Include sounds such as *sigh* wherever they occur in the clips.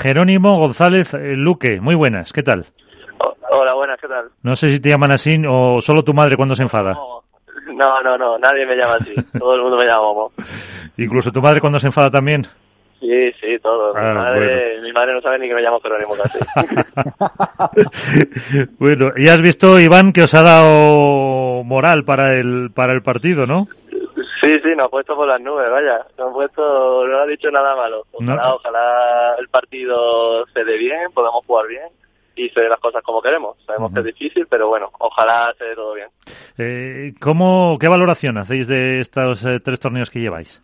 Jerónimo González eh, Luque. Muy buenas, ¿qué tal? hola, buenas, ¿qué tal? No sé si te llaman así o solo tu madre cuando se enfada. No, no, no, nadie me llama así. *laughs* Todo el mundo me llama Momo. ¿Incluso tu madre cuando se enfada también? Sí, sí, todo. mi, madre, mi madre no sabe ni que me llamo Jerónimo casi. *laughs* bueno, y has visto, Iván, que os ha dado moral para el, para el partido, ¿no? Sí, sí, nos ha puesto por las nubes, vaya. Nos ha puesto, no ha dicho nada malo. Ojalá, No. ojalá el partido se dé bien, podamos jugar bien y se den las cosas como queremos. Sabemos que es difícil, pero bueno, ojalá se dé todo bien. Eh, ¿cómo, ¿Qué valoración hacéis de estos eh, tres torneos que lleváis?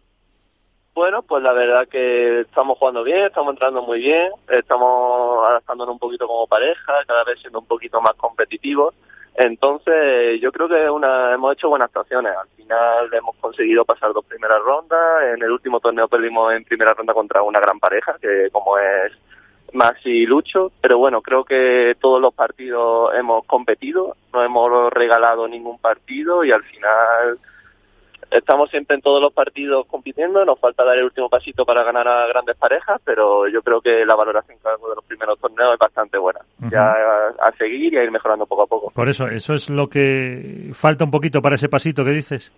Bueno, pues la verdad que estamos jugando bien, estamos entrando muy bien, estamos adaptándonos un poquito como pareja, cada vez siendo un poquito más competitivos. Entonces, yo creo que una, hemos hecho buenas actuaciones. Al final hemos conseguido pasar dos primeras rondas. En el último torneo perdimos en primera ronda contra una gran pareja, que como es Maxi y Lucho. Pero bueno, creo que todos los partidos hemos competido, no hemos regalado ningún partido y al final estamos siempre en todos los partidos compitiendo, nos falta dar el último pasito para ganar a grandes parejas, pero yo creo que la valoración cada uno de los primeros torneos es bastante buena. Ya a, a seguir y a ir mejorando poco a poco. Por eso, eso es lo que falta un poquito para ese pasito que dices.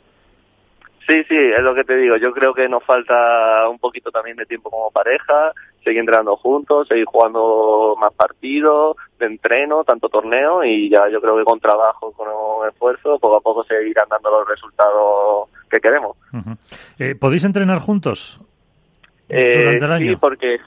Sí, sí, es lo que te digo. Yo creo que nos falta un poquito también de tiempo como pareja, seguir entrenando juntos, seguir jugando más partidos, de entreno, tanto torneo y ya yo creo que con trabajo, con esfuerzo, poco a poco se irán dando los resultados que queremos. Ujú. Eh, ¿Podéis entrenar juntos? Eh, Durante el Sí, año. porque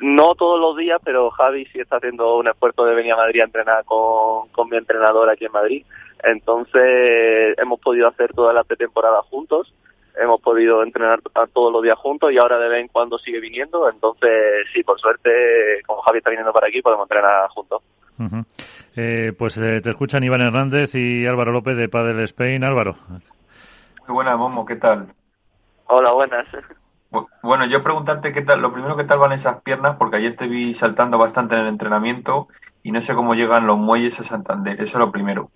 no todos los días, pero Javi sí está haciendo un esfuerzo de venir a Madrid a entrenar con, con mi entrenador aquí en Madrid. Entonces hemos podido hacer toda la pretemporada juntos, hemos podido entrenar todos los días juntos y ahora de vez en cuando sigue viniendo. Entonces sí, por suerte, como Javi está viniendo para aquí, podemos entrenar juntos. Eh, pues eh, te escuchan Iván Hernández y Álvaro López de Padel Spain. Álvaro. Muy buena, Momo, ¿qué tal? Hola, buenas. *laughs* Bu- Bueno, yo preguntarte qué tal, lo primero, ¿qué tal van esas piernas? Porque ayer te vi saltando bastante en el entrenamiento y no sé cómo llegan los muelles a Santander, eso es lo primero.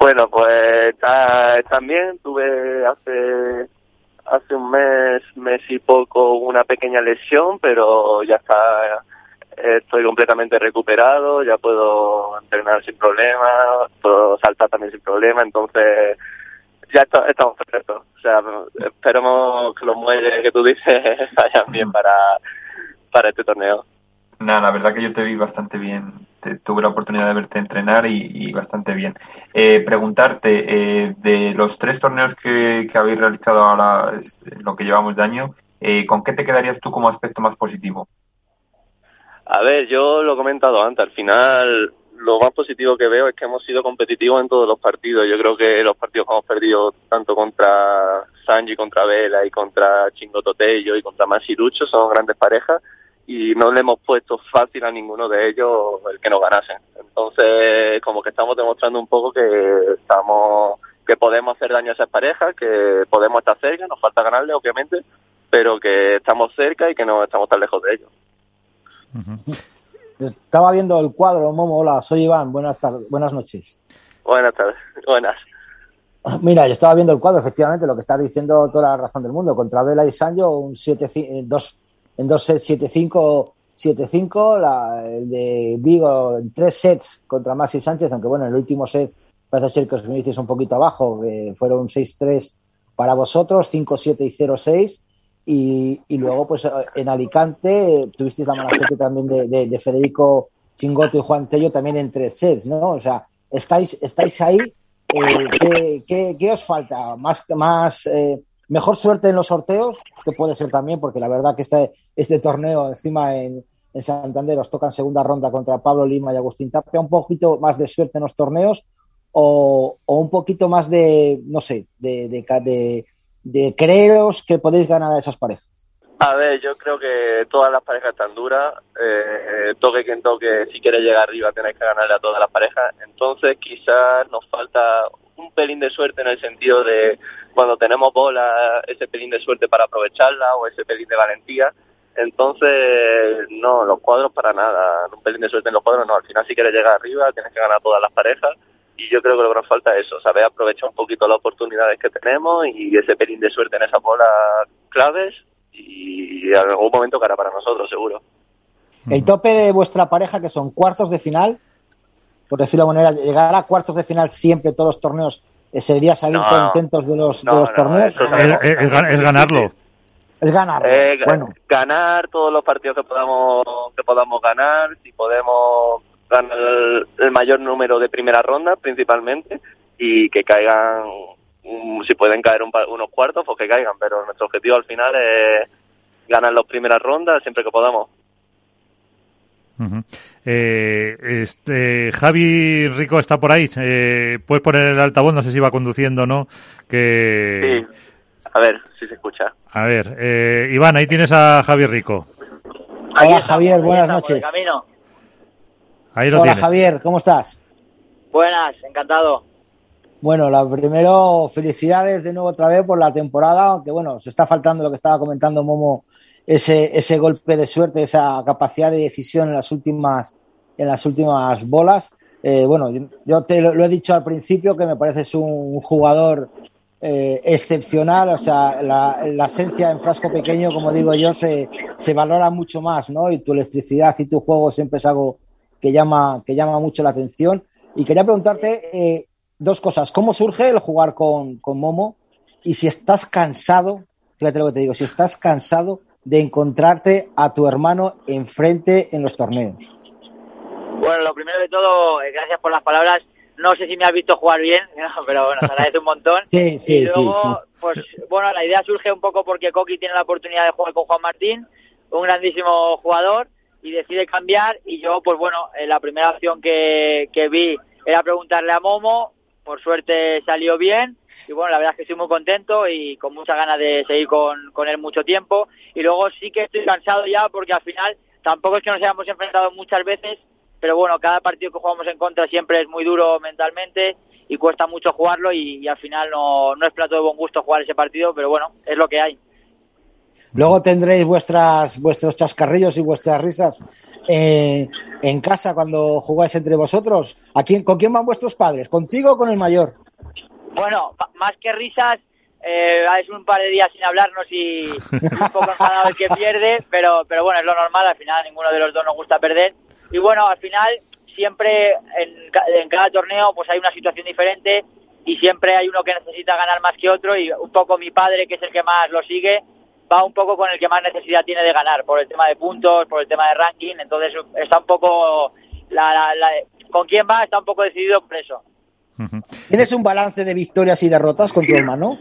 Bueno, pues bien. Tuve hace hace un mes, mes y poco una pequeña lesión, pero ya está. Estoy completamente recuperado, ya puedo entrenar sin problema, puedo saltar también sin problema, entonces ya está- estamos perfectos. O sea, esperemos que los muelles que tú dices *laughs* vayan bien para, para este torneo. Nada, la verdad que yo te vi bastante bien, te- tuve la oportunidad de verte entrenar y, y bastante bien. Eh, preguntarte, eh, de los tres torneos que, que habéis realizado ahora, lo que llevamos de año, eh, ¿con qué te quedarías tú como aspecto más positivo? A ver, yo lo he comentado antes, al final lo más positivo que veo es que hemos sido competitivos en todos los partidos. Yo creo que los partidos que hemos perdido tanto contra Sanji, contra Vela y contra Chingo Totello y contra Masirucho son grandes parejas y no le hemos puesto fácil a ninguno de ellos el que nos ganasen. Entonces, como que estamos demostrando un poco que estamos que podemos hacer daño a esas parejas, que podemos estar cerca, nos falta ganarle obviamente, pero que estamos cerca y que no estamos tan lejos de ellos. Estaba viendo el cuadro, Momo. Hola, soy Iván. Buenas tardes, buenas noches. Buenas tardes, *laughs* buenas. Mira, yo estaba viendo el cuadro, efectivamente, lo que estás diciendo toda la razón del mundo. Contra Vela y Sancho, un 7, en dos, en dos sets 7-5, 7-5, la- el de Vigo en tres sets contra Maxi Sánchez, aunque bueno, en el último set parece ser que os vinisteis un poquito abajo, que fueron 6-3 para vosotros, 5-7 y 0-6. Y, y luego, pues en Alicante, tuvisteis la mala suerte también de, de- de Federico Chingoto y Juan Tello también en tres sets, ¿no? O sea, estáis, estáis ahí. eh, ¿qué, qué, qué os falta? ¿Más, más eh, mejor suerte en los sorteos? Que puede ser también, porque la verdad que este, este torneo encima en, en Santander os toca en segunda ronda contra Pablo Lima y Agustín Tapia, un poquito más de suerte en los torneos o, o un poquito más de, no sé, de, de, de, de creeros que podéis ganar a esas parejas. A ver, yo creo que todas las parejas están duras. Eh, toque quien toque, si quiere llegar arriba, tenéis que ganarle a todas las parejas. Entonces, quizás nos falta un pelín de suerte en el sentido de cuando tenemos bola, ese pelín de suerte para aprovecharla o ese pelín de valentía. Entonces, no, los cuadros para nada. Un pelín de suerte en los cuadros, no. Al final, si quieres llegar arriba, tienes que ganar a todas las parejas. Y yo creo que lo que nos falta es eso, saber aprovechar un poquito las oportunidades que tenemos y ese pelín de suerte en esas bolas claves y en algún momento cara para nosotros, seguro. El tope de vuestra pareja, que son cuartos de final, por decirlo de manera, llegar a cuartos de final siempre todos los torneos, eh, sería salir No, contentos de los, no, de los no, torneos. Es, es- es gan- es ganarlo. Es ganar. Eh, bueno, ganar todos los partidos que podamos que podamos ganar, si podemos ganar el, el mayor número de primeras rondas principalmente y que caigan, mm, si pueden caer un pa- unos cuartos, pues que caigan, pero nuestro objetivo al final es ganar las primeras rondas siempre que podamos. Eh, este, Javi Rico está por ahí. Eh, Puedes poner el altavoz, no sé si va conduciendo o no. Que... Sí. A ver si se escucha. A ver, eh, Iván, ahí tienes a Javi Rico. Hola, Javier, buenas noches. camino. Ahí lo hola tienes. Javier, ¿cómo estás? Buenas, encantado. Bueno, la primero, felicidades de nuevo otra vez por la temporada, aunque bueno, se está faltando lo que estaba comentando Momo, ese, ese golpe de suerte, esa capacidad de decisión en las últimas, en las últimas bolas. Eh, bueno, yo, yo te lo, lo he dicho al principio que me pareces un jugador eh, excepcional, o sea, la, la esencia en frasco pequeño, como digo yo, se, se valora mucho más, ¿no? Y tu electricidad y tu juego siempre es algo que llama, que llama mucho la atención. Y quería preguntarte eh, dos cosas. ¿Cómo surge el jugar con, con Momo? Y si estás cansado, fíjate lo que te digo, si estás cansado de encontrarte a tu hermano enfrente en los torneos. Bueno, lo primero de todo, eh, gracias por las palabras. No sé si me has visto jugar bien, *laughs* pero bueno, te agradezco un montón. *laughs* Sí, sí, y luego, sí. pues bueno, la idea surge un poco porque Coqui tiene la oportunidad de jugar con Juan Martín, un grandísimo jugador, y decide cambiar. Y yo, pues bueno, eh, la primera opción que, que vi era preguntarle a Momo. Por suerte salió bien y bueno, la verdad es que estoy muy contento y con muchas ganas de seguir con, con él mucho tiempo. Y luego sí que estoy cansado ya porque al final tampoco es que nos hayamos enfrentado muchas veces, pero bueno, cada partido que jugamos en contra siempre es muy duro mentalmente y cuesta mucho jugarlo y, y al final no, no es plato de buen gusto jugar ese partido, pero bueno, es lo que hay. Luego tendréis vuestras, vuestros chascarrillos y vuestras risas eh, en casa cuando jugáis entre vosotros. ¿A quién, ¿Con quién van vuestros padres? ¿Contigo o con el mayor? Bueno, más que risas, eh, es un par de días sin hablarnos y un poco enfadado el que pierde, pero, pero bueno, es lo normal, al final ninguno de los dos nos gusta perder. Y bueno, al final siempre en, en cada torneo pues hay una situación diferente y siempre hay uno que necesita ganar más que otro y un poco mi padre, que es el que más lo sigue, va un poco con el que más necesidad tiene de ganar, por el tema de puntos, por el tema de ranking, entonces está un poco, la, la- la- con quién va está un poco decidido por eso. ¿Tienes un balance de victorias y derrotas con tu hermano?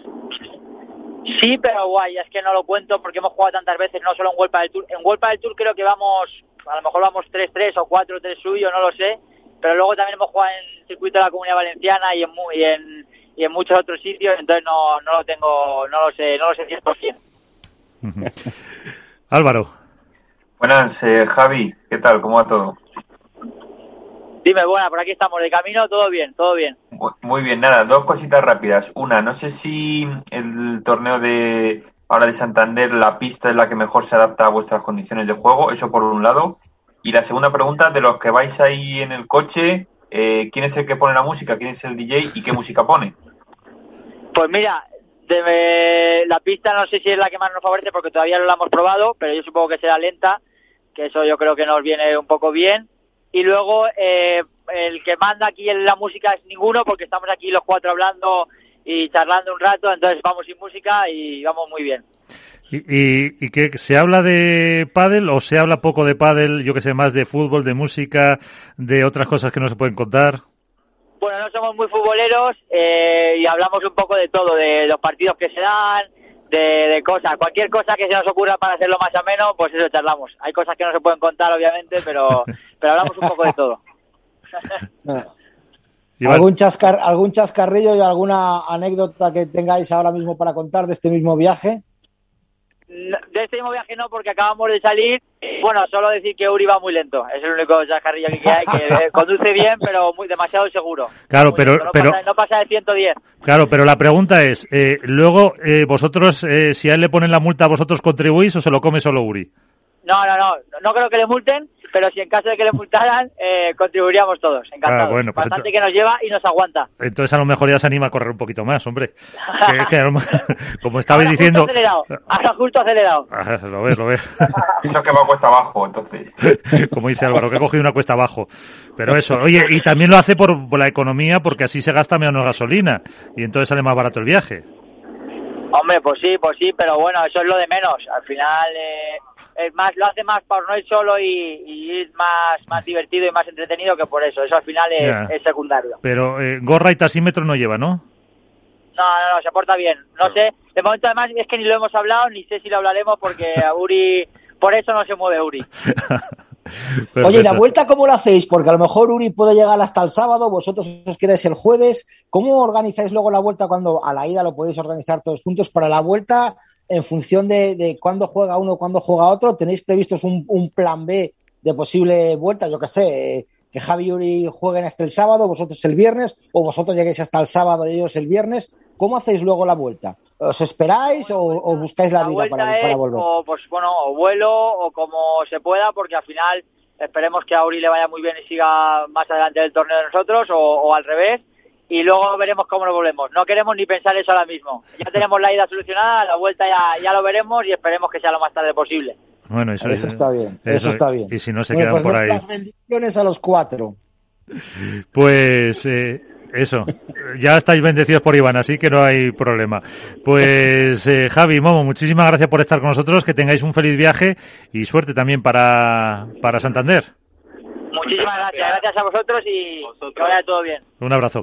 Sí, pero guay, es que no lo cuento porque hemos jugado tantas veces, no solo en Huelpa del Tour. En Huelpa del Tour creo que vamos, a lo mejor vamos 3-3 o 4-3 suyo, no lo sé. Pero luego también hemos jugado en el circuito de la Comunidad Valenciana y en, y en, y en muchos otros sitios, entonces no, no lo tengo, no lo sé, no lo sé 100%. Álvaro. Buenas, eh, Javi, ¿qué tal? ¿Cómo va todo? Dime, buena, por aquí estamos de camino, todo bien, todo bien. Mu- Muy bien, nada, dos cositas rápidas. Una, no sé si el torneo de ahora de Santander, la pista es la que mejor se adapta a vuestras condiciones de juego, eso por un lado. Y la segunda pregunta, de los que vais ahí en el coche, eh, ¿quién es el que pone la música? ¿Quién es el DJ y qué música pone? Pues mira, de- la pista no sé si es la que más nos favorece porque todavía no la hemos probado, pero yo supongo que será lenta, que eso yo creo que nos viene un poco bien. Y luego eh, el que manda aquí en la música es ninguno porque estamos aquí los cuatro hablando y charlando un rato, entonces vamos sin música y vamos muy bien. ¿Y, y, y qué, se habla de pádel o se habla poco de pádel, yo que sé, más de fútbol, de música, de otras cosas que no se pueden contar? No somos muy futboleros eh, y hablamos un poco de todo, de los partidos que se dan, de, de cosas, cualquier cosa que se nos ocurra para hacerlo más ameno, pues eso charlamos. Hay cosas que no se pueden contar, obviamente, pero, *laughs* pero hablamos un poco de todo. *laughs* ¿Algún, chascar, ¿Algún chascarrillo y alguna anécdota que tengáis ahora mismo para contar de este mismo viaje? No, De este mismo viaje no, porque acabamos de salir. Bueno, solo decir que Uri va muy lento. Es el único chascarrillo que hay, que eh, *laughs* conduce bien, pero muy demasiado seguro. Claro, Muy pero- lento, no pero- Pasa, no pasa de 110. Claro, pero la pregunta es, eh, luego, eh, vosotros, eh, si a él le ponen la multa, ¿vosotros contribuís o se lo come solo Uri? No, no, no. No creo que le multen, pero si en caso de que le multaran, *laughs* eh, contribuiríamos todos, encantados. Ah, bueno, pues Bastante que nos lleva y nos aguanta. Entonces a lo mejor ya se anima a correr un poquito más, hombre. *laughs* Que- que a *laughs* como estabais Ahora diciendo... Justo acelerado, ahora justo acelerado. Ah, lo ves, lo ves. Eso que va cuesta abajo, entonces. Como dice Álvaro, que ha cogido una cuesta abajo. Pero eso, oye, y también lo hace por, por la economía, porque así se gasta menos gasolina. Y entonces sale más barato el viaje. Hombre, pues sí, pues sí, pero bueno, eso es lo de menos. Al final eh, es más, lo hace más por no ir solo y, y ir más, más divertido y más entretenido que por eso. Eso al final es, es secundario. Pero eh, gorra y tasímetro no lleva, ¿no? No, no, no, se porta bien. No sé, de momento además es que ni lo hemos hablado, ni sé si lo hablaremos porque a Uri, por eso no se mueve Uri. *laughs* Oye, ¿y la vuelta cómo la hacéis? Porque a lo mejor Uri puede llegar hasta el sábado, vosotros os quedáis el jueves. ¿Cómo organizáis luego la vuelta cuando a la ida lo podéis organizar todos juntos? Para la vuelta, en función de, de cuándo juega uno, cuándo juega otro, ¿tenéis previstos un, un plan B de posible vuelta? Yo que sé, que Javi y Uri jueguen hasta el sábado, vosotros el viernes, o vosotros lleguéis hasta el sábado y ellos el viernes. ¿Cómo hacéis luego la vuelta? ¿Os esperáis o, o buscáis la, vida para, volver? o, pues bueno, o vuelo o como se pueda, porque al final esperemos que a Uri le vaya muy bien y siga más adelante del torneo de nosotros, o, o al revés, y luego veremos cómo nos volvemos. No queremos ni pensar eso ahora mismo. Ya tenemos la ida solucionada, la vuelta ya, ya lo veremos y esperemos que sea lo más tarde posible. Bueno, eso, Eso está bien, eso, está bien. Y si no se Bueno, quedan pues por ahí. bendiciones a los cuatro. Pues eh, eso, ya estáis bendecidos por Iván, así que no hay problema. Pues eh, Javi, Momo, muchísimas gracias por estar con nosotros, que tengáis un feliz viaje y suerte también para, para Santander. Muchísimas gracias, gracias a vosotros y que vaya todo bien. Un abrazo.